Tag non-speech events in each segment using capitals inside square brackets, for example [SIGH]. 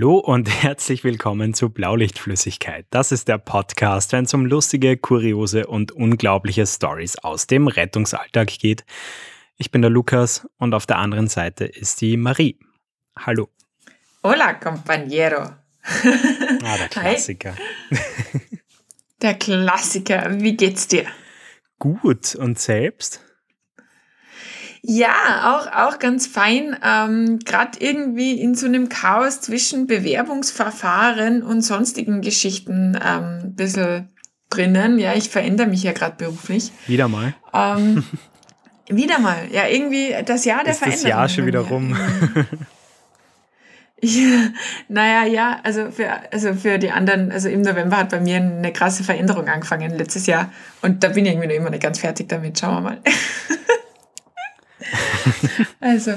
Hallo und [LAUGHS] herzlich willkommen zu Blaulichtflüssigkeit. Das ist der Podcast, wenn es um lustige, kuriose und unglaubliche Stories aus dem Rettungsalltag geht. Ich bin der Lukas und auf der anderen Seite ist die Marie. Hallo. Hola, compañero. [LAUGHS] Ah, der Klassiker. [LAUGHS] Der Klassiker. Wie geht's dir? Gut und selbst? Ja, auch, auch ganz fein. Ähm, Gerade irgendwie in so einem Chaos zwischen Bewerbungsverfahren und sonstigen Geschichten ähm, ein bisschen drinnen. Ja, ich verändere mich ja gerade beruflich. Wieder mal. Ähm, [LAUGHS] wieder mal. Ja, irgendwie das Jahr der ist das Veränderung. Jahr schon wieder rum? [LAUGHS] Ja, naja, ja, also für, also für die anderen, also im November hat bei mir eine krasse Veränderung angefangen letztes Jahr und da bin ich irgendwie noch immer nicht ganz fertig damit. Schauen wir mal. [LAUGHS] [LAUGHS] also,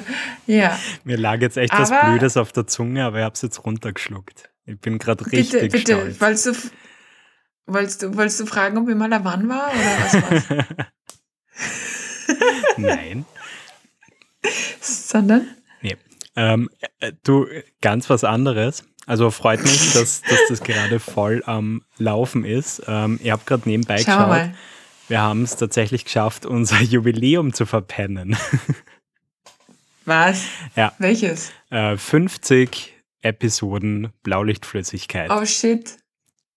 ja. Mir lag jetzt echt was Aber- Blödes auf der Zunge, aber ich habe es jetzt runtergeschluckt. Ich bin gerade richtig Bitte, bitte, stolz. wolltest du, wolltest du, wolltest du fragen, ob ich mal ein Mann war oder was war's? [LAUGHS] Nein. Sondern? Nee. Ähm, äh, du, ganz was anderes. Also freut mich, dass, dass das gerade voll am Laufen ist. Ähm, ihr habt gerade nebenbei Schauen wir geschaut. mal. Wir haben es tatsächlich geschafft, unser [LAUGHS] Jubiläum zu verpennen. [LAUGHS] Was? Ja. Welches? äh, 50 Episoden Blaulichtflüssigkeit. Oh shit.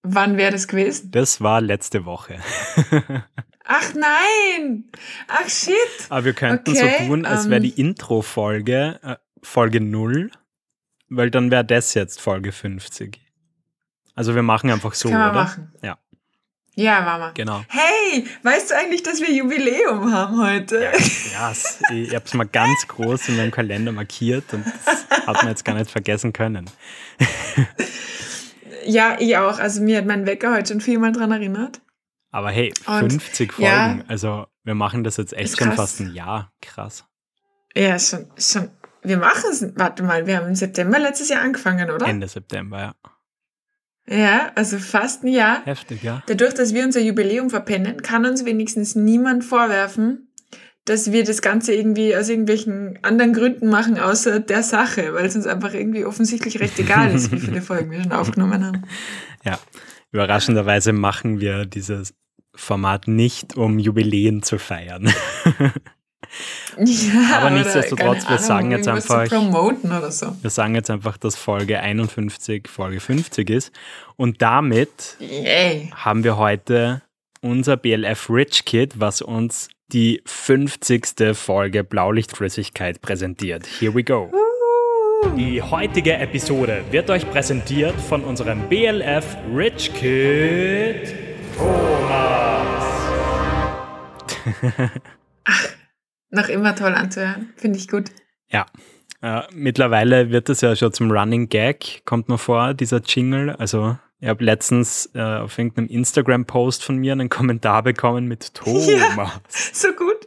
Wann wäre das gewesen? Das war letzte Woche. [LAUGHS] Ach nein! Ach shit! Aber wir könnten Okay, so tun, als wäre ähm, die Intro-Folge äh, Folge 0, weil dann wäre das jetzt Folge 50. Also wir machen einfach so, Kann man oder? machen. Ja. Ja, Mama. Genau. Hey, weißt du eigentlich, dass wir Jubiläum haben heute? Ja, krass. Ich habe es mal ganz groß in meinem Kalender markiert und das hat man jetzt gar nicht vergessen können. Ja, ich auch. Also mir hat mein Wecker heute schon viermal dran erinnert. Aber hey, Und, 50 Folgen. ja. Also wir machen das jetzt echt schon fast ein Jahr. Krass. Ja, schon, schon. Wir machen es. Warte mal, wir haben im September letztes Jahr angefangen, oder? Ende September, ja. Ja, also fast ein Jahr. Heftig, ja. Dadurch, dass wir unser Jubiläum verpennen, kann uns wenigstens niemand vorwerfen, dass wir das Ganze irgendwie aus irgendwelchen anderen Gründen machen, außer der Sache, weil es uns einfach irgendwie offensichtlich recht egal ist, wie viele [LAUGHS] Folgen wir schon aufgenommen haben. Ja. Überraschenderweise machen wir dieses Format nicht, um Jubiläen zu feiern. [LAUGHS] Ja, Aber nichtsdestotrotz, wir sagen Ahnung, jetzt einfach- so. Wir sagen jetzt einfach, dass Folge 51 Folge 50 ist. Und damit Yay. haben wir heute unser BLF Rich Kit, was uns die 50. Folge Blaulichtflüssigkeit präsentiert. Here we go. Die heutige Episode wird euch präsentiert von unserem BLF Rich Kid Thomas. Noch immer toll anzuhören. Finde ich gut. Ja. Äh, mittlerweile wird es ja schon zum Running Gag, kommt mir vor, dieser Jingle. Also, ich habe letztens äh, auf irgendeinem Instagram-Post von mir einen Kommentar bekommen mit [LAUGHS] Thomas. So gut.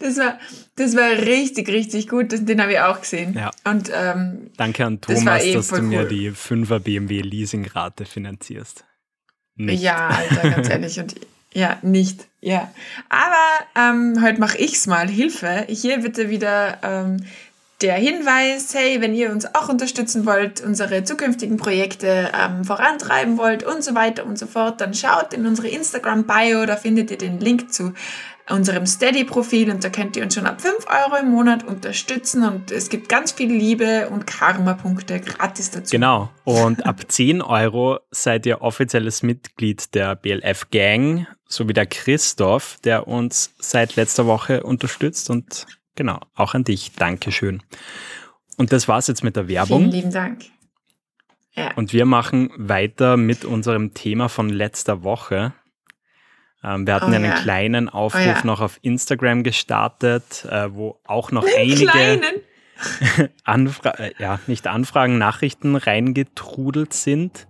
das, war, das war richtig, richtig gut. Das, den habe ich auch gesehen. Ja. Und ähm, Danke an Das Thomas, eh dass du mir cool. die 5er BMW Leasingrate finanzierst. Nicht. ja, Alter, ganz [LAUGHS] ehrlich. Und ja, nicht. Ja. Aber ähm, heute mache ich's mal. Hilfe. Hier bitte wieder ähm, der Hinweis, hey, wenn ihr uns auch unterstützen wollt, unsere zukünftigen Projekte ähm, vorantreiben wollt und so weiter und so fort, dann schaut in unsere Instagram-Bio, da findet ihr den Link zu unserem Steady-Profil und da könnt ihr uns schon ab 5 Euro im Monat unterstützen und es gibt ganz viel Liebe und Karma-Punkte gratis dazu. Genau. Und ab [LAUGHS] 10 Euro seid ihr offizielles Mitglied der BLF Gang, so wie der Christoph, der uns seit letzter Woche unterstützt. Und genau, auch an dich. Dankeschön. Und das war's jetzt mit der Vielen Werbung. lieben Dank. Ja. Und wir machen weiter mit unserem Thema von letzter Woche. Ähm, wir hatten Oh einen ja. kleinen Aufruf Oh ja. noch auf Instagram gestartet, äh, wo auch noch Einen einige kleinen. [LAUGHS] Anfra äh, ja, nicht Anfragen, Nachrichten reingetrudelt sind.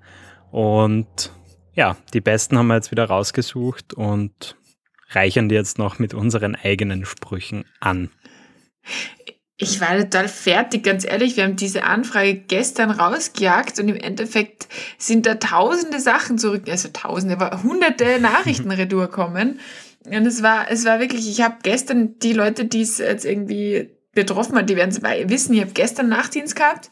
Und ja, die besten haben wir jetzt wieder rausgesucht und reichern die jetzt noch mit unseren eigenen Sprüchen an. Ich war total fertig, ganz ehrlich. Wir haben diese Anfrage gestern rausgejagt und im Endeffekt sind da tausende Sachen zurück, also tausende, aber hunderte [LAUGHS] Nachrichten retour kommen. Und es war, es war wirklich, ich habe gestern die Leute, die es jetzt irgendwie betroffen hat, die werden es wissen. Ich habe gestern Nachtdienst gehabt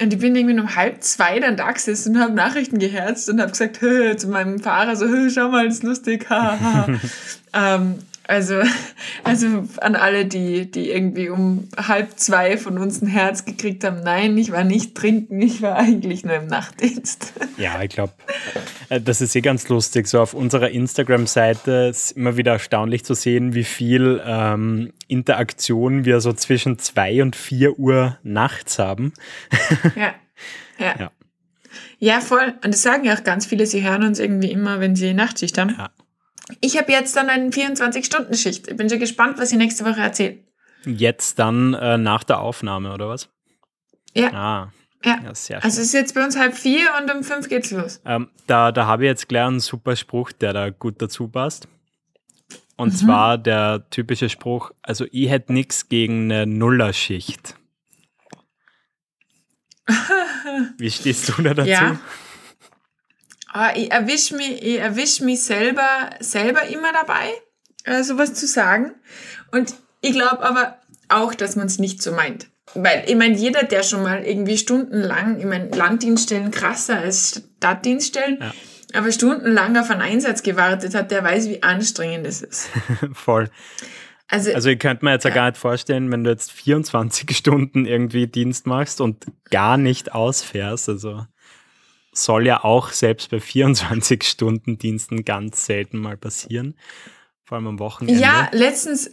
und ich bin irgendwie um halb zwei dann da gesessen und habe Nachrichten geherzt und habe gesagt, zu meinem Fahrer so, schau mal, das ist lustig, haha. [LAUGHS] ähm, also, [LAUGHS] also an alle, die, die irgendwie um halb zwei von uns ein Herz gekriegt haben, nein, ich war nicht trinken, ich war eigentlich nur im Nachtdienst. [LAUGHS] Ja, ich glaube, äh, das ist eh ganz lustig. So auf unserer Instagram-Seite ist immer wieder erstaunlich zu sehen, wie viel ähm, Interaktion wir so zwischen zwei und vier Uhr nachts haben. [LAUGHS] Ja, ja. ja. Ja, voll. Und das sagen ja auch ganz viele, sie hören uns irgendwie immer, wenn sie Nachtschicht haben. Ja. Ich habe jetzt dann eine 24-Stunden-Schicht. Ich bin schon gespannt, was ich nächste Woche erzähle. Jetzt dann äh, nach der Aufnahme, oder was? Ja. Ah. Ja. ja sehr also es ist jetzt bei uns halb vier und um fünf geht's los. Ähm, da da habe ich jetzt gleich einen super Spruch, der da gut dazu passt. Und mhm. zwar der typische Spruch, also ich hätte nichts gegen eine Nullerschicht. [LAUGHS] Wie stehst du da dazu? Ja. Ah, ich erwische mich, ich erwisch mich selber, selber immer dabei, äh, sowas zu sagen. Und ich glaube aber auch, dass man es nicht so meint. Weil, ich meine, jeder, der schon mal irgendwie stundenlang, ich meine, Landdienststellen krasser als Stadtdienststellen, ja. aber stundenlang auf einen Einsatz gewartet hat, der weiß, wie anstrengend es ist. [LAUGHS] Voll. Also, also ich könnte mir jetzt ja gar nicht vorstellen, wenn du jetzt 24 [LAUGHS] Stunden irgendwie Dienst machst und gar nicht ausfährst, also soll ja auch selbst bei 24-Stunden-Diensten ganz selten mal passieren. Vor allem am Wochenende. Ja, letztens,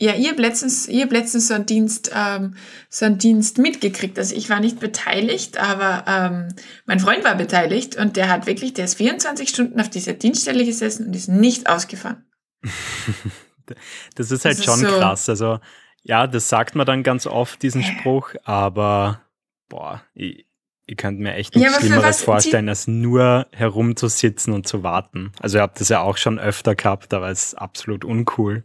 ja, ihr habt letztens, ihr habt letztens so einen Dienst, ähm, so einen Dienst mitgekriegt. Also ich war nicht beteiligt, aber ähm, mein Freund war beteiligt und der hat wirklich, der ist 24 Stunden auf dieser Dienststelle gesessen und ist nicht ausgefahren. [LAUGHS] das ist halt das schon ist so krass. Also ja, das sagt man dann ganz oft, diesen Spruch, aber boah, ich, ich könnte mir echt nichts ja, Schlimmeres vorstellen, als nur herumzusitzen und zu warten. Also ihr habt das ja auch schon öfter gehabt, aber es ist absolut uncool.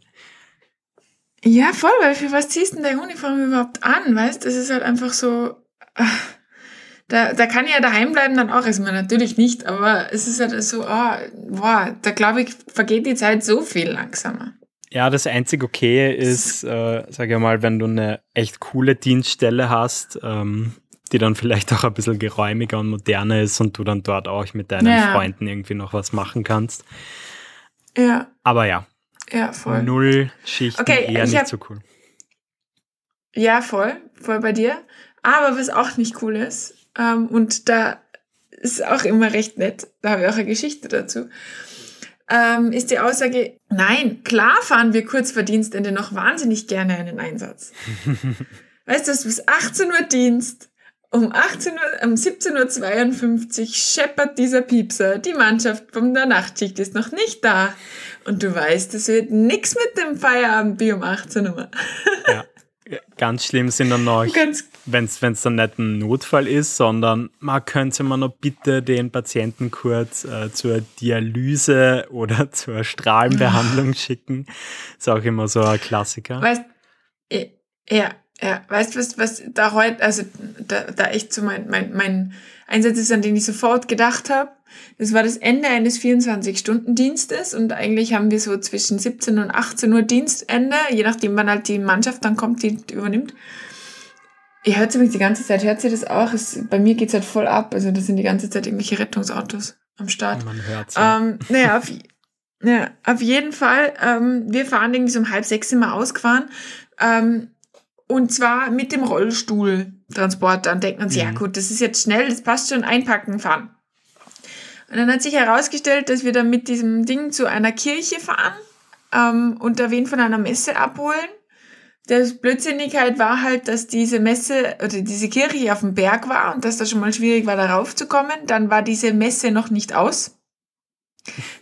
Ja, voll, weil für was ziehst du denn deine Uniform überhaupt an, weißt? Das ist halt einfach so, [LAUGHS] da, da kann ich ja daheim bleiben dann auch, also natürlich nicht, aber es ist halt so, oh, boah, da glaube ich, vergeht die Zeit so viel langsamer. Ja, das einzige Okay ist, äh, sag ich mal, wenn du eine echt coole Dienststelle hast, ähm, die dann vielleicht auch ein bisschen geräumiger und moderner ist und du dann dort auch mit deinen ja. Freunden irgendwie noch was machen kannst. Ja. Aber ja. Ja, voll. Null Schichten okay, eher nicht hab, so cool. Ja, voll. Voll bei dir. Aber was auch nicht cool ist, ähm, und da ist auch immer recht nett, da habe ich auch eine Geschichte dazu, ähm, ist die Aussage, nein, klar fahren wir kurz vor Dienstende noch wahnsinnig gerne einen Einsatz. [LAUGHS] weißt du, du hast bis 18 Uhr Dienst, um 18 Uhr, um 17.52 Uhr scheppert dieser Piepser. Die Mannschaft von der Nachtschicht ist noch nicht da. Und du weißt, es wird nichts mit dem Feierabendbier um 18 Uhr. Ja. Ganz schlimm sind dann noch, [LAUGHS] wenn es dann nicht ein Notfall ist, sondern man könnte man noch bitte den Patienten kurz äh, zur Dialyse oder [LAUGHS] zur Strahlenbehandlung [LAUGHS] schicken. Ist auch immer so ein Klassiker. Weißt, ja, ja, weißt du, was, was da heute, also da, da echt so mein, mein, mein Einsatz ist, an den ich sofort gedacht habe. Das war das Ende eines 24-Stunden-Dienstes und eigentlich haben wir so zwischen 17 und 18 Uhr Dienstende, je nachdem, wann halt die Mannschaft dann kommt, die übernimmt. Ihr hört übrigens die ganze Zeit, hört sie das auch? Es, bei mir geht's halt voll ab. Also das sind die ganze Zeit irgendwelche Rettungsautos am Start. Man hört's. Ja. Ähm, naja, auf, ja, auf jeden Fall. Ähm, wir fahren irgendwie so um halb sechs immer ausgefahren. Ähm, und zwar mit dem Rollstuhltransporter und denkt man sich, mhm. ja gut, das ist jetzt schnell, das passt schon, einpacken, fahren. Und dann hat sich herausgestellt, dass wir dann mit diesem Ding zu einer Kirche fahren ähm, und da wen von einer Messe abholen. Der Blödsinnigkeit war halt, dass diese Messe oder diese Kirche auf dem Berg war und dass das schon mal schwierig war, darauf zu kommen. Dann war diese Messe noch nicht aus.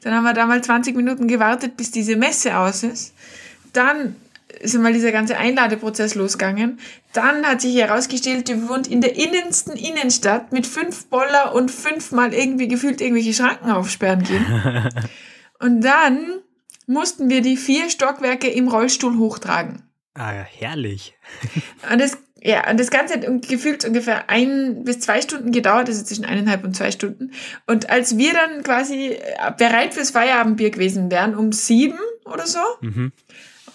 Dann haben wir da mal 20 Minuten gewartet, bis diese Messe aus ist. Dann ist einmal dieser ganze Einladeprozess losgegangen. Dann hat sich herausgestellt, die wohnt in der innensten Innenstadt mit fünf Boller und fünfmal irgendwie gefühlt irgendwelche Schranken aufsperren gehen. [LAUGHS] und dann mussten wir die vier Stockwerke im Rollstuhl hochtragen. Ah, herrlich. und das, ja, und das Ganze hat gefühlt ungefähr ein bis zwei Stunden gedauert, also zwischen eineinhalb und zwei Stunden. Und als wir dann quasi bereit fürs Feierabendbier gewesen wären, um sieben oder so, mhm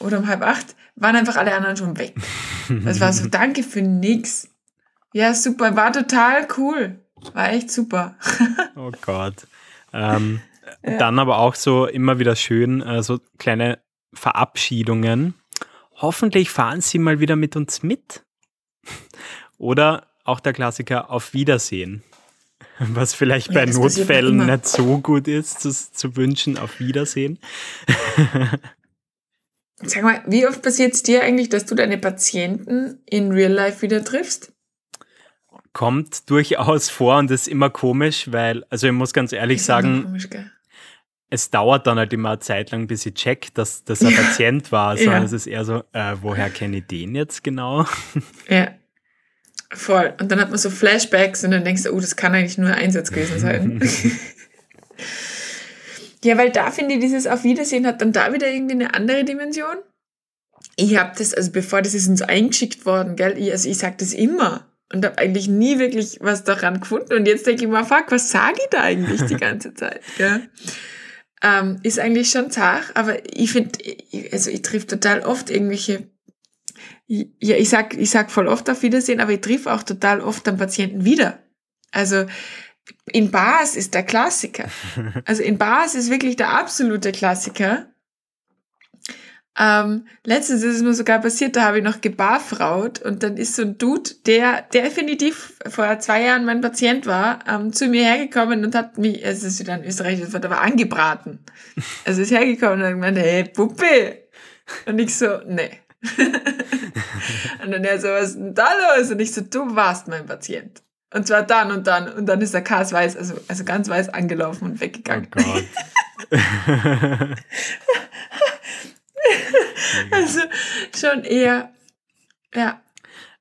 oder um halb acht, waren einfach alle anderen schon weg. Das war so, [LAUGHS] danke für nix. Ja, super, war total cool. War echt super. [LAUGHS] oh Gott. Ähm, ja. Dann aber auch so immer wieder schön, äh, so kleine Verabschiedungen. Hoffentlich fahren Sie mal wieder mit uns mit. [LAUGHS] Oder auch der Klassiker Auf Wiedersehen. Was vielleicht bei ja, Notfällen nicht so gut ist, zu, zu wünschen, auf Wiedersehen. Sag mal, wie oft passiert es dir eigentlich, dass du deine Patienten in Real Life wieder triffst? Kommt durchaus vor und ist immer komisch, weil, also ich muss ganz ehrlich ist sagen, komisch, es dauert dann halt immer eine Zeit lang, bis ich check, dass das ein ja. Patient war. sondern ja. es ist eher so, äh, woher kenne ich den jetzt genau? [LAUGHS] Ja. Voll. Und dann hat man so Flashbacks und dann denkst du, oh, das kann eigentlich nur ein Einsatz gewesen sein. [LAUGHS] ja, weil da finde ich, dieses Auf Wiedersehen hat dann da wieder irgendwie eine andere Dimension. Ich habe das, also bevor das ist uns eingeschickt worden, gell, ich, also ich sage das immer und habe eigentlich nie wirklich was daran gefunden. Und jetzt denke ich mal, fuck, was sage ich da eigentlich die [LAUGHS] ganze Zeit? Gell? Ähm, ist eigentlich schon zart, aber ich finde, also ich triff total oft irgendwelche ja, ich sag, ich sag voll oft auf Wiedersehen, aber ich triff auch total oft dann Patienten wieder. Also in Bars ist der Klassiker. [LAUGHS] Also in Bars ist wirklich der absolute Klassiker. Ähm, letztens ist es mir sogar passiert, da habe ich noch gebarfraut und dann ist so ein Dude, der definitiv vor zwei Jahren mein Patient war, ähm, zu mir hergekommen und hat mich, es ist wieder ein österreichisches Wort, aber angebraten. [LAUGHS] Also ist hergekommen und hat gemeint, hey, Puppe. Und ich so, nee. [LAUGHS] und dann er so, was ist denn da los? Und ich so, du warst mein Patient. Und zwar dann und dann. Und dann ist der Kas weiß, also, also ganz weiß angelaufen und weggegangen. Oh Gott. [LAUGHS] also schon eher, ja.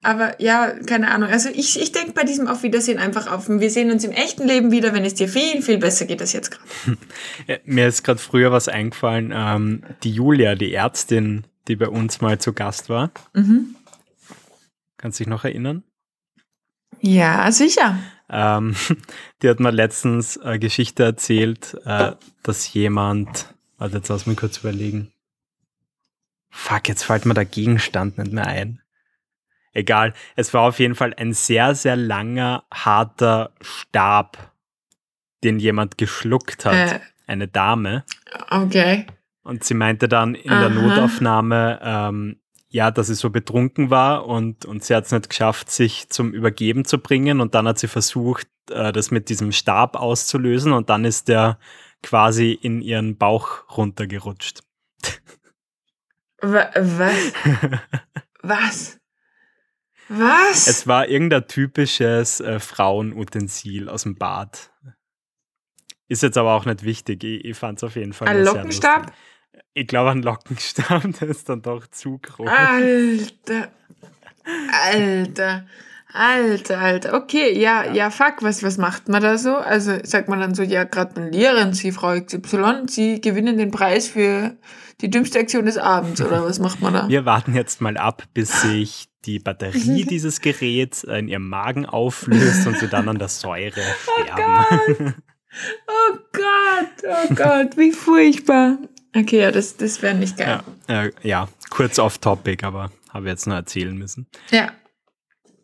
Aber ja, keine Ahnung. Also ich, ich denke bei diesem Auf Wiedersehen einfach auf. Wir sehen uns im echten Leben wieder, wenn es dir viel, viel besser geht als jetzt gerade. [LAUGHS] Ja, mir ist gerade früher was eingefallen. Ähm, die Julia, die Ärztin, die bei uns mal zu Gast war. Mhm. Kannst du dich noch erinnern? Ja, sicher. Ähm, [LAUGHS] die hat mir letztens eine Geschichte erzählt, äh, dass jemand, warte, jetzt lass mich kurz überlegen. Fuck, jetzt fällt mir der Gegenstand nicht mehr ein. Egal, es war auf jeden Fall ein sehr, sehr langer, harter Stab, den jemand geschluckt hat. Äh, Eine Dame. Okay. Und sie meinte dann in Aha. der Notaufnahme, ähm, ja, dass sie so betrunken war und, und sie hat es nicht geschafft, sich zum Übergeben zu bringen. Und dann hat sie versucht, äh, das mit diesem Stab auszulösen und dann ist der quasi in ihren Bauch runtergerutscht. Was? [LAUGHS] Was? Was? Es war irgendein typisches äh, Frauenutensil aus dem Bad. Ist jetzt aber auch nicht wichtig. Ich, ich fand es auf jeden Fall. Ein Lockenstab? Ich glaube, ein Lockenstab, [LAUGHS] der ist dann doch zu groß. Alter. Alter. Alter, Alter. Okay, ja, ja, fuck, was, was macht man da so? Also sagt man dann so, ja, gratulieren Sie, Frau XY, Sie gewinnen den Preis für die dümmste Aktion des Abends, oder was macht man da? Wir warten jetzt mal ab, bis [LAUGHS] sich die Batterie dieses Geräts in ihrem Magen auflöst und sie dann an der Säure sterben. Oh [LAUGHS] Gott, oh Gott, wie furchtbar. Okay, ja, das, das wäre nicht geil. Ja, äh, ja, kurz off-topic, aber habe jetzt nur erzählen müssen. Ja.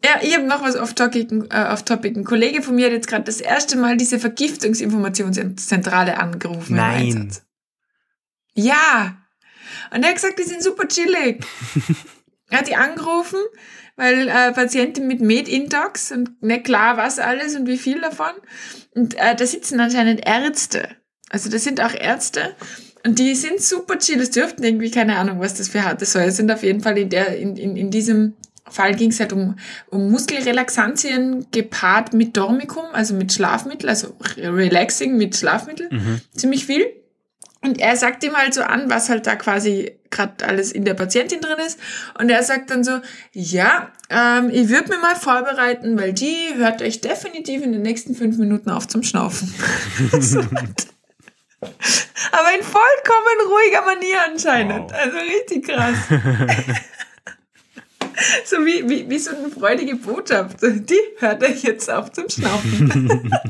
Ja, ich habe noch was off-topic. Äh, off -topic. Ein Kollege von mir hat jetzt gerade das erste Mal diese Vergiftungsinformationszentrale angerufen. Nein. Ja. Und er hat gesagt, die sind super chillig. [LAUGHS] er hat die angerufen, weil äh, Patienten mit Med-Intox und nicht klar was alles und wie viel davon. Und äh, da sitzen anscheinend Ärzte. Also das sind auch Ärzte. Und die sind super chill. Es dürften irgendwie keine Ahnung, was das für harte Säure sind. Auf jeden Fall in der, in, in, in diesem Fall ging es halt um, um Muskelrelaxantien gepaart mit Dormicum, also mit Schlafmittel, also Relaxing mit Schlafmittel. Mhm. Ziemlich viel. Und er sagt ihm halt so an, was halt da quasi gerade alles in der Patientin drin ist. Und er sagt dann so, ja, ähm, ich würde mir mal vorbereiten, weil die hört euch definitiv in den nächsten fünf Minuten auf zum Schnaufen. [LAUGHS] Aber in vollkommen ruhiger Manier anscheinend. Wow. Also richtig krass. [LAUGHS] so wie, wie, wie so eine freudige Botschaft. Die hört euch jetzt auf zum Schnaufen. [LAUGHS]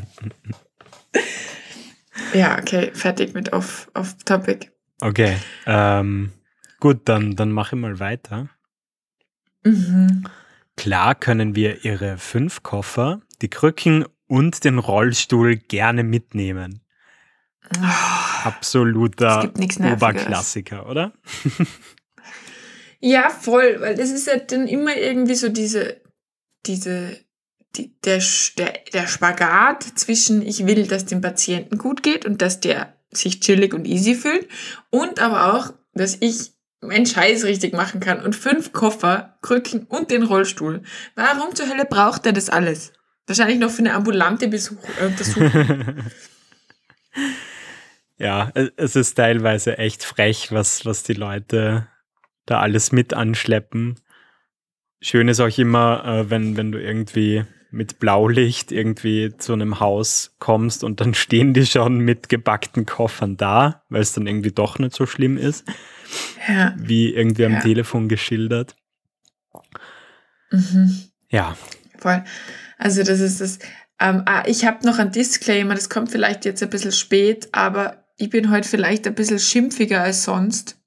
ja, okay, fertig mit off, off Topic. Okay. Ähm, Gut, dann, dann mache ich mal weiter. Mhm. Klar können wir Ihre fünf Koffer, die Krücken und den Rollstuhl gerne mitnehmen. Oh, Absoluter. Oberklassiker, oder? Ja, voll, weil das ist ja dann immer irgendwie so diese, diese, der, der, der Spagat zwischen, ich will, dass dem Patienten gut geht und dass der sich chillig und easy fühlt und aber auch, dass ich meinen Scheiß richtig machen kann und fünf Koffer, Krücken und den Rollstuhl. Warum zur Hölle braucht er das alles? Wahrscheinlich noch für eine ambulante Besuch äh, Untersuchung. [LAUGHS] Ja, es ist teilweise echt frech, was, was die Leute da alles mit anschleppen. Schön ist auch immer, äh, wenn, wenn du irgendwie mit Blaulicht irgendwie zu einem Haus kommst und dann stehen die schon mit gebackten Koffern da, weil es dann irgendwie doch nicht so schlimm ist, ja. wie irgendwie am Ja. Telefon geschildert. Mhm. Ja, Voll. Also das ist das. Ähm, ah, ich habe noch ein Disclaimer, das kommt vielleicht jetzt ein bisschen spät, aber ich bin heute vielleicht ein bisschen schimpfiger als sonst.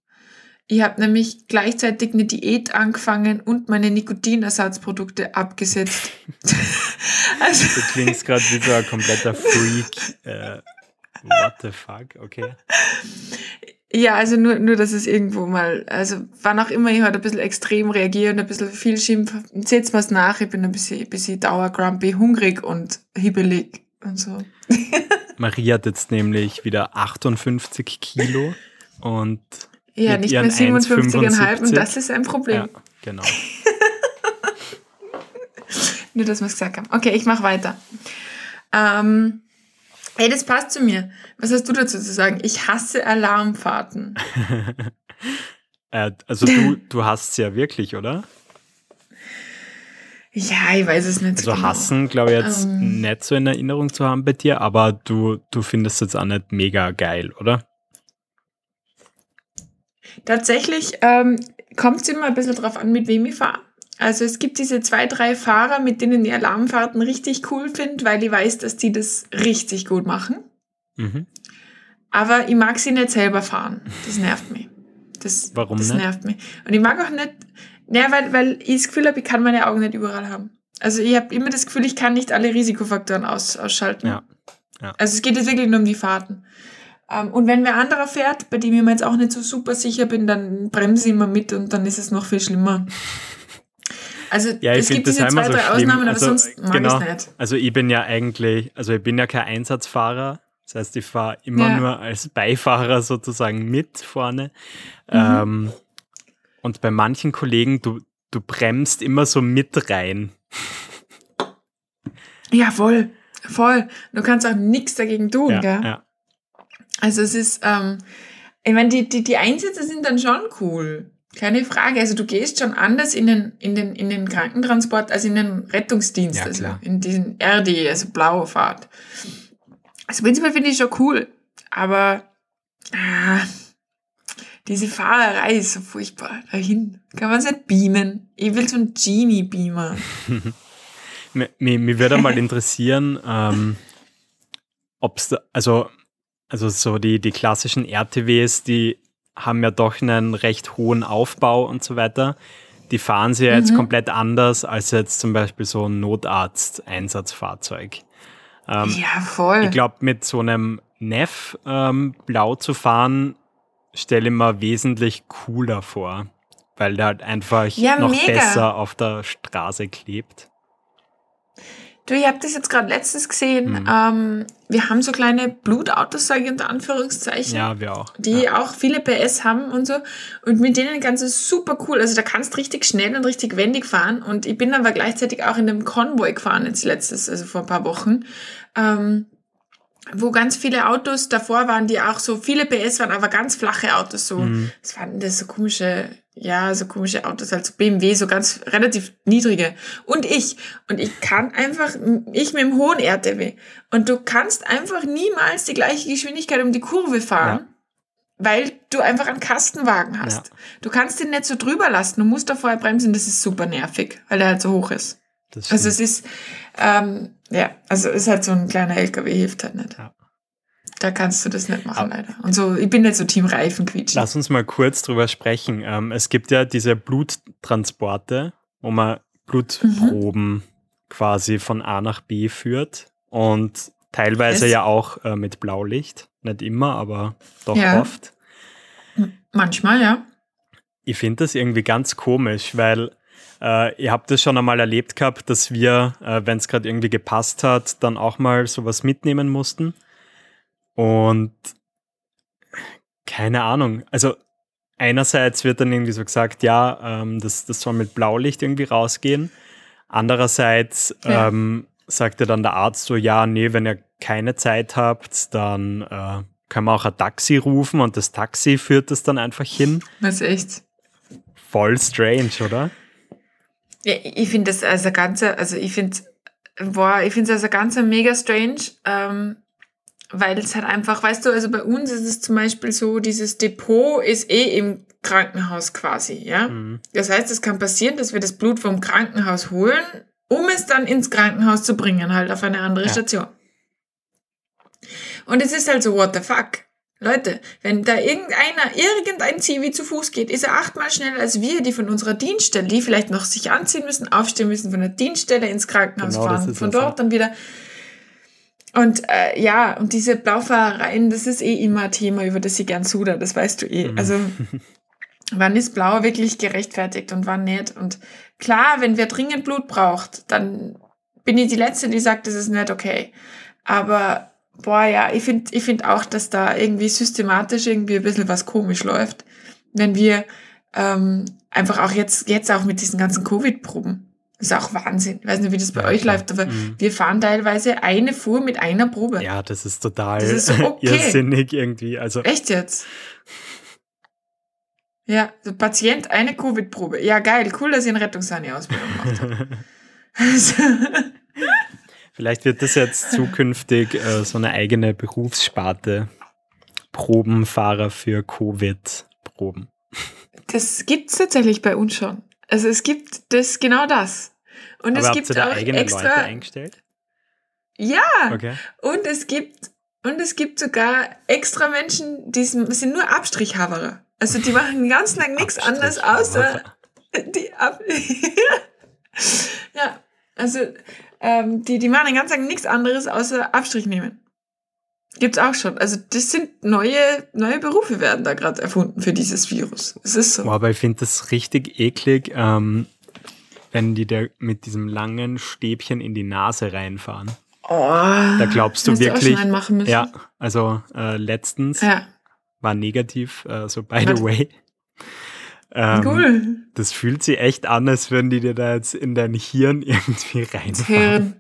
Ich habe nämlich gleichzeitig eine Diät angefangen und meine Nikotinersatzprodukte abgesetzt. [LAUGHS] also, du klingst gerade wie so ein kompletter Freak. Äh, what the fuck? Okay. ja, also nur, nur, dass es irgendwo mal, also wann auch immer ich heute ein bisschen extrem reagiere und ein bisschen viel schimpf, seht's mir's nach, ich bin ein bisschen, bisschen dauergrumpy, hungrig und hibbelig und so. Maria hat jetzt nämlich wieder 58 Kilo und Ja, Mit nicht mehr 57,5 und 1,75. das ist ein Problem. ja, genau. [LAUGHS] Nur, dass wir es gesagt haben. Okay, ich mache weiter. Ähm, ey, das passt zu mir. Was hast du dazu zu sagen? Ich hasse Alarmfahrten. [LAUGHS] Äh, also du, du hast es ja wirklich, oder? Ja, ich weiß es nicht so Also genau. hassen, glaube ich, jetzt Ähm. nicht so in Erinnerung zu haben bei dir, aber du, du findest es jetzt auch nicht mega geil, oder? Tatsächlich ähm, kommt es immer ein bisschen drauf an, mit wem ich fahre. Also es gibt diese zwei, drei Fahrer, mit denen ich Alarmfahrten richtig cool finde, weil ich weiß, dass die das richtig gut machen. Mhm. Aber ich mag sie nicht selber fahren. Das nervt mich. Das, Warum das nicht? nervt mich. Und ich mag auch nicht, ja, weil, weil ich das Gefühl habe, ich kann meine Augen nicht überall haben. Also ich habe immer das Gefühl, ich kann nicht alle Risikofaktoren aus, ausschalten. Ja. Ja. Also es geht jetzt wirklich nur um die Fahrten. Ähm, und wenn wer anderer fährt, bei dem ich mir jetzt auch nicht so super sicher bin, dann bremse ich immer mit und dann ist es noch viel schlimmer. Also Ja, ich es gibt diese zwei, so drei schlimm. Ausnahmen, aber also, sonst mag genau, ich es nicht. Also ich bin ja eigentlich, also ich bin ja kein Einsatzfahrer. Das heißt, ich fahre immer Ja. nur als Beifahrer sozusagen mit vorne. Mhm. Ähm, und bei manchen Kollegen, du, du bremst immer so mit rein. Ja, voll. Voll. Du kannst auch nichts dagegen tun, Ja, gell? ja. Also es ist, ähm, ich meine, die, die, die Einsätze sind dann schon cool. Keine Frage. Also du gehst schon anders in den, in den, in den Krankentransport als in den Rettungsdienst, Ja, also in diesen RD, also blaue Fahrt. Also prinzipiell finde ich schon cool. Aber ah, diese Fahrerei ist so furchtbar. Dahin kann man es nicht beamen. Ich will so einen Genie-Beamer. [LAUGHS] Mir, mir, mir würde mal interessieren, ähm, ob es, also, also so die, die klassischen RTWs, die haben ja doch einen recht hohen Aufbau und so weiter. Die fahren sie ja jetzt Mhm. komplett anders als jetzt zum Beispiel so ein Notarzt-Einsatzfahrzeug. Ähm, ja, voll. Ich glaube, mit so einem Neff ähm, blau zu fahren, stelle ich mir wesentlich cooler vor, weil der halt einfach Ja, noch mega. besser auf der Straße klebt. Du, ich habe das jetzt gerade letztens gesehen. Mhm. Ähm, wir haben so kleine Blutautos, sage ich unter Anführungszeichen, Ja, wir auch. die ja. auch viele PS haben und so. Und mit denen kannst du super cool. Also da kannst du richtig schnell und richtig wendig fahren. Und ich bin aber gleichzeitig auch in einem Konvoi gefahren jetzt letztes, also vor ein paar Wochen. Ähm, wo ganz viele Autos davor waren, die auch so viele PS waren, aber ganz flache Autos so. Mhm. Was waren das so komische, ja, so komische Autos, halt so BMW, so ganz relativ niedrige. Und ich. Und ich kann einfach, ich mit dem hohen RTW. Und du kannst einfach niemals die gleiche Geschwindigkeit um die Kurve fahren. Weil du einfach einen Kastenwagen hast. Ja. Du kannst den nicht so drüber lassen. Du musst da vorher bremsen. Das ist super nervig, weil der halt so hoch ist. Also es ist, ähm, ja, also es ist halt so ein kleiner LKW, hilft halt nicht. Ja. da kannst du das nicht machen, leider. Und so, ich bin nicht so Team Reifen quietschen. Lass uns mal kurz drüber sprechen. Ähm, es gibt ja diese Bluttransporte, wo man Blutproben mhm. quasi von A nach B führt und teilweise es ja auch äh, mit Blaulicht. Nicht immer, aber doch ja. oft. Manchmal, ja. Ich finde das irgendwie ganz komisch, weil äh, ihr habt das schon einmal erlebt gehabt, dass wir, äh, wenn es gerade irgendwie gepasst hat, dann auch mal sowas mitnehmen mussten. Und keine Ahnung, also einerseits wird dann irgendwie so gesagt, ja, ähm, das, das soll mit Blaulicht irgendwie rausgehen. Andererseits ja. ähm, sagte dann der Arzt so, ja, nee, wenn ihr keine Zeit habt, dann äh, kann man auch ein Taxi rufen und das Taxi führt das dann einfach hin. Das ist echt. Voll strange, oder? Ja, ich finde das als ein ganzer, also ich finde, boah, ich finde es als ein ganzer mega strange, ähm, weil es halt einfach, weißt du, also bei uns ist es zum Beispiel so, dieses Depot ist eh im Krankenhaus quasi, ja. Mhm. Das heißt, es kann passieren, dass wir das Blut vom Krankenhaus holen, um es dann ins Krankenhaus zu bringen, halt auf eine andere ja. Station. Und es ist halt so, what the fuck? Leute, wenn da irgendeiner, irgendein Zivi zu Fuß geht, ist er achtmal schneller als wir, die von unserer Dienststelle, die vielleicht noch sich anziehen müssen, aufstehen müssen, von der Dienststelle ins Krankenhaus genau, fahren, von dort dann wieder und äh, ja, und diese Blaufahrereien, das ist eh immer ein Thema, über das ich gern suda, das weißt du eh. Mhm. Also [LAUGHS] wann ist Blau wirklich gerechtfertigt und wann nicht? Und klar, wenn wer dringend Blut braucht, dann bin ich die Letzte, die sagt, das ist nicht okay. Aber boah, ja, ich finde ich find auch, dass da irgendwie systematisch irgendwie ein bisschen was komisch läuft, wenn wir ähm, einfach auch jetzt, jetzt auch mit diesen ganzen Covid-Proben das ist auch Wahnsinn. Ich weiß nicht, wie das bei ja, euch klar. läuft, aber mhm. wir fahren teilweise eine Fuhr mit einer Probe. Ja, das ist total das ist so [LAUGHS] okay. irrsinnig irgendwie. Also Echt jetzt? Ja, so Patient, eine Covid-Probe. Ja, geil, cool, dass ihr eine Rettungssahne-Ausbildung macht. also. [LAUGHS] [LAUGHS] Vielleicht wird das jetzt zukünftig äh, so eine eigene Berufssparte. Probenfahrer für Covid-Proben. Das gibt es tatsächlich bei uns schon. Also es gibt das genau das. Und Aber es gibt auch extra Leute eingestellt? Ja. Okay. Und es gibt und es gibt sogar extra Menschen, die sind nur Abstrichhaberer. Also die machen ganz lang nichts anderes außer [LAUGHS] die Ab [LAUGHS] Ja, also ähm, die, die machen ganz lang nichts anderes außer Abstrich nehmen. Gibt's auch schon. Also das sind neue, neue Berufe werden da gerade erfunden für dieses Virus. Es ist so. Aber ich finde das richtig eklig. Ähm, wenn die da mit diesem langen Stäbchen in die Nase reinfahren. Oh, da glaubst du wirklich. Du? Ja, also äh, letztens ja. war negativ, äh, so by the way. Ähm, cool. Das fühlt sich echt an, als würden die dir da jetzt in dein Hirn [LAUGHS] irgendwie reinfahren.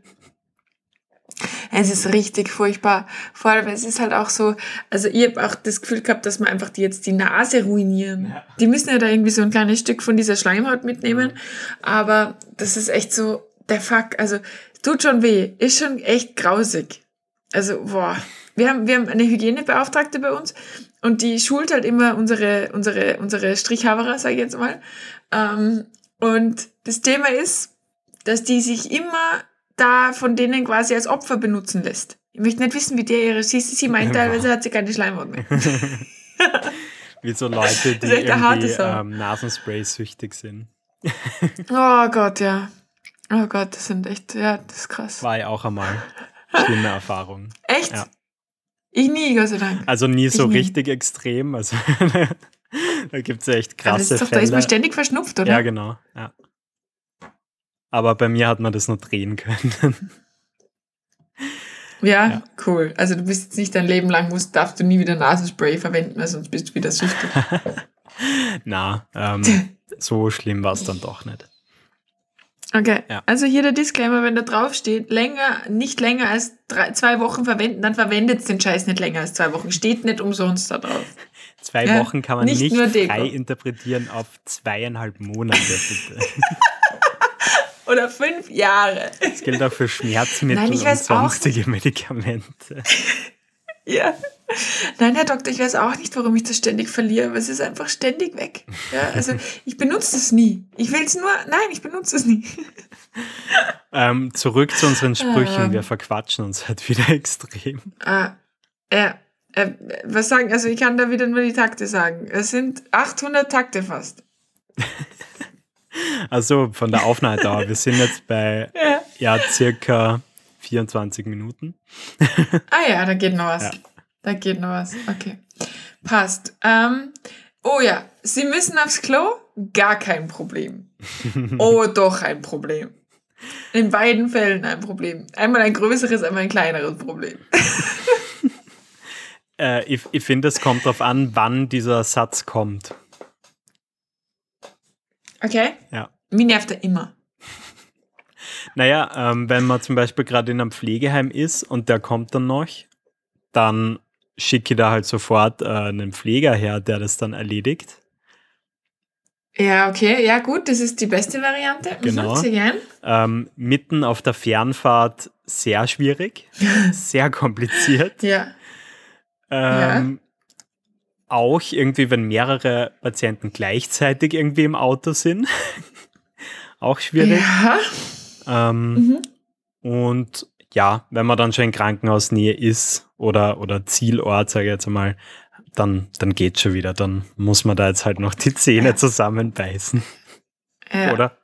Es ist richtig furchtbar. Vor allem, es ist halt auch so, also ich habe auch das Gefühl gehabt, dass man einfach die jetzt die Nase ruinieren. Ja. Die müssen ja da irgendwie so ein kleines Stück von dieser Schleimhaut mitnehmen. Aber das ist echt so, der Fuck, also tut schon weh, ist schon echt grausig. Also, boah. Wir haben, wir haben eine Hygienebeauftragte bei uns und die schult halt immer unsere, unsere, unsere Strichhaberer, sage ich jetzt mal. Ähm, und das Thema ist, dass die sich immer da von denen quasi als Opfer benutzen lässt. Ich möchte nicht wissen, wie der ihre sie, sie meint teilweise hat sie keine Schleimhaut mehr. [LAUGHS] wie so Leute, die irgendwie ähm, Nasenspray süchtig sind. [LAUGHS] oh Gott, ja. Oh Gott, das sind echt, ja, das ist krass. War ja auch einmal schlimme Erfahrung. Echt? Ja. Ich nie, Gott sei Dank. Also nie so nie. richtig extrem. Also [LAUGHS] da gibt es echt krasse Aber das ist doch, Fälle. Da ist man ständig verschnupft, oder? Ja, genau. Ja. Aber bei mir hat man das nur drehen können. Ja, ja, cool. Also du bist jetzt nicht dein Leben lang, musst, darfst du nie wieder Nasenspray verwenden, weil sonst bist du wieder süchtig. [LAUGHS] Na, ähm, [LAUGHS] so schlimm war es dann doch nicht. Okay, ja. also hier der Disclaimer, wenn da drauf steht, länger, nicht länger als drei, zwei Wochen verwenden, dann verwendet den Scheiß nicht länger als zwei Wochen. Steht nicht umsonst da drauf. [LAUGHS] Zwei ja, Wochen kann man nicht, nicht frei interpretieren auf zweieinhalb Monate, bitte. [LAUGHS] oder fünf Jahre. Das gilt auch für Schmerzmittel Nein, und sonstige Medikamente. [LAUGHS] ja. [LAUGHS] Nein, Herr Doktor, ich weiß auch nicht, warum ich das ständig verliere, aber es ist einfach ständig weg. Ja, also [LAUGHS] ich benutze es nie. Ich will es nur, nein, ich benutze es nie. [LAUGHS] Ähm, zurück zu unseren Sprüchen. Ähm, Wir verquatschen uns halt wieder extrem. Ja, Äh, was sagen, also ich kann da wieder nur die Takte sagen. Es sind 800 Takte fast. Also von der Aufnahmedauer. Wir sind jetzt bei ja, ja circa 24 Minuten. ah ja, da geht noch was. Ja. Da geht noch was. Okay. Passt. Ähm, oh ja, Sie müssen aufs Klo? Gar kein Problem. [LAUGHS] oh, doch ein Problem. In beiden Fällen ein Problem. Einmal ein größeres, einmal ein kleineres Problem. [LAUGHS] äh, ich ich finde, es kommt darauf an, wann dieser Satz kommt. Okay. Ja. Wie nervt er immer? Naja, ähm, wenn man zum Beispiel gerade in einem Pflegeheim ist und der kommt dann noch, dann schicke da halt sofort äh, einen Pfleger her, der das dann erledigt. Ja, okay, ja gut, das ist die beste Variante. Mhm, genau. Ähm, mitten auf der Fernfahrt sehr schwierig, [LAUGHS] sehr kompliziert. Ja. Ähm, ja. Auch irgendwie, wenn mehrere Patienten gleichzeitig irgendwie im Auto sind. [LAUGHS] auch schwierig. Ja. Ähm, mhm. Und ja, wenn man dann schon in Krankenhausnähe ist oder, oder Zielort, sage ich jetzt einmal, dann, dann geht schon wieder. Dann muss man da jetzt halt noch die Zähne zusammenbeißen. Ja. Oder?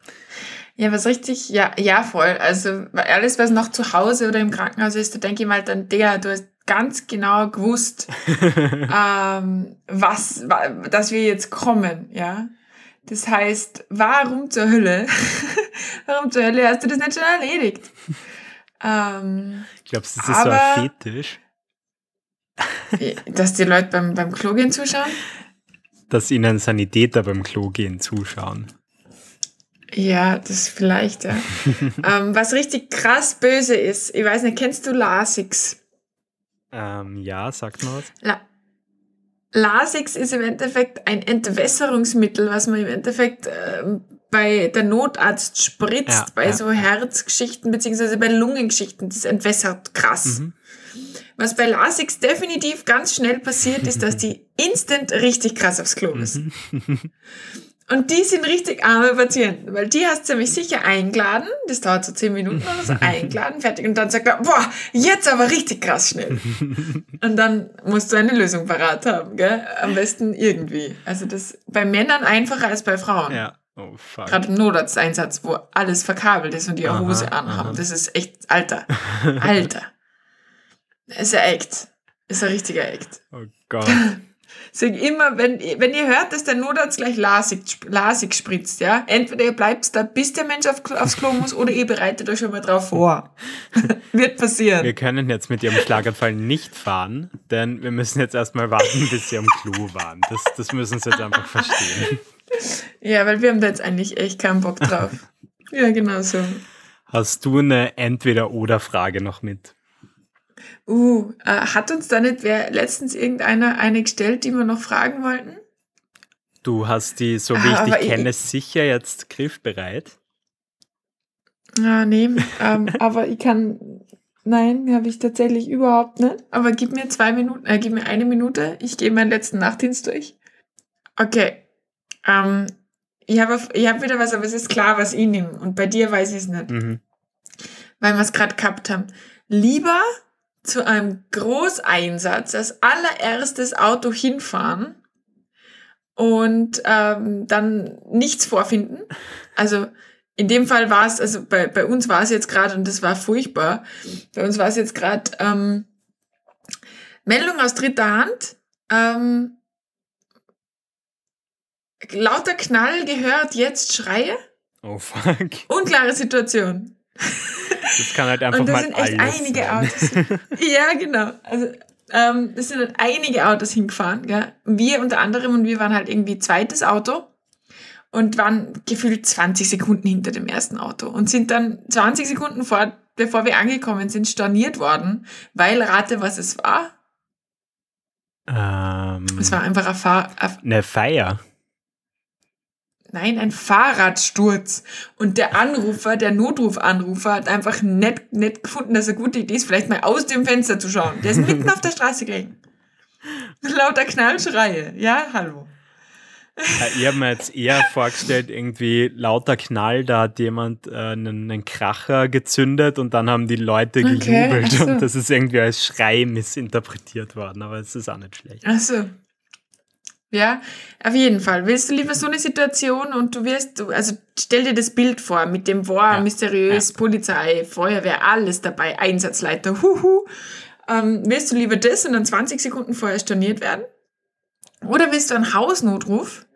Ja, was richtig, ja, ja, voll. Also alles, was noch zu Hause oder im Krankenhaus ist, da denke ich mal dann, der, du hast ganz genau gewusst, [LAUGHS] ähm, was, dass wir jetzt kommen, ja. Das heißt, warum zur Hölle, [LAUGHS] warum zur Hölle hast du das nicht schon erledigt? Ähm, Glaubst du, das ist so ein Fetisch? [LAUGHS] Dass die Leute beim, beim Klo gehen zuschauen? Dass ihnen Sanitäter beim Klo gehen zuschauen. Ja, das vielleicht, ja. [LAUGHS] ähm, was richtig krass böse ist, ich weiß nicht, kennst du Lasix? Ähm, ja, sagt mal was. La Lasix ist im Endeffekt ein Entwässerungsmittel, was man im Endeffekt äh, bei der Notarzt spritzt, ja, bei ja. so Herzgeschichten beziehungsweise bei Lungengeschichten. Das entwässert krass. Mhm. Was bei Lasix definitiv ganz schnell passiert, ist, dass die [LAUGHS] instant richtig krass aufs Klo müssen. [LAUGHS] Und die sind richtig arme Patienten, weil die hast du nämlich sicher eingeladen, das dauert so zehn Minuten oder so, [LAUGHS] eingeladen, fertig, und dann sagt er, boah, jetzt aber richtig krass schnell. und dann musst du eine Lösung parat haben, gell? Am besten irgendwie. Also das bei Männern einfacher als bei Frauen. Ja. Oh, fuck. Gerade im Notarzteinsatz, wo alles verkabelt ist und die eine Hose anhaben. Aha. Das ist echt, Alter. Alter. Ist ein Act. Ist ein richtiger Act. Oh Gott. [LAUGHS] Sag immer, wenn, wenn ihr hört, dass der Notarzt gleich Lasik, Lasik spritzt, ja, entweder ihr bleibt da, bis der Mensch auf, aufs Klo muss, oder ihr bereitet euch schon mal drauf vor. [LAUGHS] Wird passieren. Wir können jetzt mit ihrem Schlaganfall nicht fahren, denn wir müssen jetzt erstmal warten, bis sie am Klo waren. Das, das müssen sie jetzt einfach verstehen. [LAUGHS] Ja, weil wir haben da jetzt eigentlich echt keinen Bock drauf. ja, genau so. Hast du eine Entweder-Oder-Frage noch mit? Uh, äh, hat uns da nicht wer letztens irgendeiner eine gestellt, die wir noch fragen wollten? Du hast die, so wie ah, ich dich kenne, ich, sicher jetzt griffbereit. Ah, nee, ähm, [LAUGHS] aber ich kann. Nein, habe ich tatsächlich überhaupt nicht. Aber gib mir zwei Minuten, äh, gib mir eine Minute. Ich gehe meinen letzten Nachtdienst durch. Okay. Ähm, ich habe ich hab wieder was, aber es ist klar, was ich nehme. Und bei dir weiß ich es nicht. Mhm. Weil wir es gerade gehabt haben. Lieber zu einem Großeinsatz als allererstes Auto hinfahren und ähm, dann nichts vorfinden. Also in dem Fall war es, also bei, bei uns war es jetzt gerade, und das war furchtbar, bei uns war es jetzt gerade ähm, Meldung aus dritter Hand. Ähm, lauter Knall gehört, jetzt Schreie. Oh fuck. Unklare Situation. Das kann halt einfach und das mal sind echt einige sein. Autos. [LAUGHS] ja, genau. Also ähm, das sind halt einige Autos hingefahren. Gell? Wir unter anderem und wir waren halt irgendwie zweites Auto und waren gefühlt 20 Sekunden hinter dem ersten Auto und sind dann 20 Sekunden vor, bevor wir angekommen sind, storniert worden, weil rate, was es war. Ähm, es war einfach eine, Fahr eine Feier. Nein, ein Fahrradsturz. Und der Anrufer, der Notrufanrufer, hat einfach nicht, nicht gefunden, dass eine gute Idee ist, vielleicht mal aus dem Fenster zu schauen. Der ist mitten auf der Straße gelegen. [LAUGHS] Lauter Knallschreie. Ja, hallo. ich habe mir jetzt eher vorgestellt, irgendwie lauter Knall, da hat jemand äh, einen, einen, Kracher gezündet und dann haben die Leute okay, gejubelt so. und das ist irgendwie als Schrei missinterpretiert worden, aber es ist auch nicht schlecht. Ach so. Ja, auf jeden Fall. Willst du lieber so eine Situation und du wirst, also stell dir das Bild vor, mit dem War, ja. mysteriös, ja. Polizei, Feuerwehr, alles dabei, Einsatzleiter, huhu. Ähm, willst du lieber das und dann 20 Sekunden vorher storniert werden? Oder willst du einen Hausnotruf,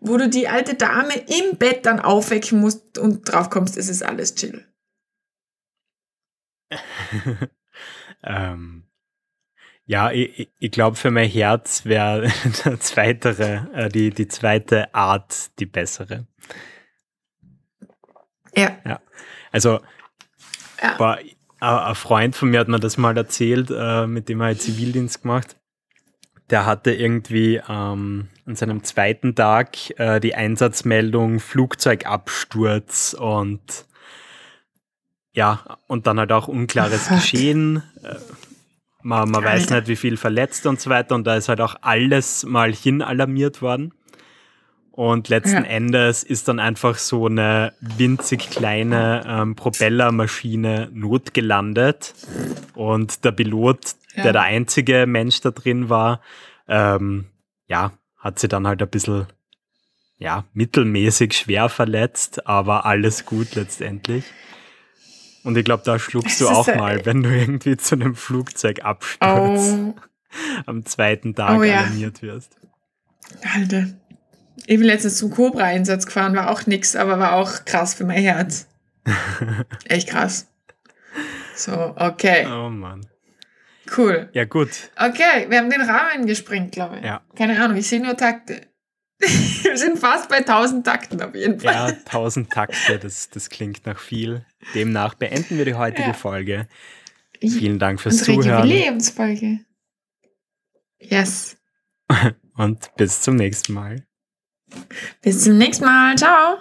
wo du die alte Dame im Bett dann aufwecken musst und drauf kommst, es ist alles chill? [LAUGHS] ähm, ja, ich, ich glaube, für mein Herz wäre [LAUGHS] äh, die, die zweite Art die bessere. Ja. ja. Also, ja. War, ein Freund von mir hat mir das mal erzählt, äh, mit dem er halt Zivildienst gemacht. Der hatte irgendwie ähm, an seinem zweiten Tag äh, die Einsatzmeldung Flugzeugabsturz und ja, und dann halt auch unklares [LAUGHS] Geschehen. Äh, man, man weiß nicht, wie viel verletzt und so weiter. Und da ist halt auch alles mal hin alarmiert worden. Und letzten ja. Endes ist dann einfach so eine winzig kleine ähm, Propellermaschine notgelandet. Und der Pilot, ja. der der einzige Mensch da drin war, ähm, ja, hat sie dann halt ein bisschen, ja, mittelmäßig schwer verletzt, aber alles gut letztendlich. Und ich glaube, da schluckst du auch mal, wenn du irgendwie zu einem Flugzeug abstürzt, oh. am zweiten Tag oh, ja. alarmiert wirst. Alter. Ich bin letztens zum Cobra-Einsatz gefahren, war auch nix, aber war auch krass für mein Herz. [LAUGHS] Echt krass. So, okay. Oh Mann. Cool. Ja, gut. Okay, wir haben den Rahmen gesprengt, glaube ich. Ja. Keine Ahnung, ich sehe nur Takte. [LAUGHS] Wir sind fast bei 1000 Takten auf jeden Fall. Ja, 1000 Takte, das, das klingt nach viel. Demnach beenden wir die heutige ja. Folge. Vielen Dank fürs Unsere Zuhören. Jubiläumsfolge. Yes. [LAUGHS] Und bis zum nächsten Mal. Bis zum nächsten Mal. Ciao.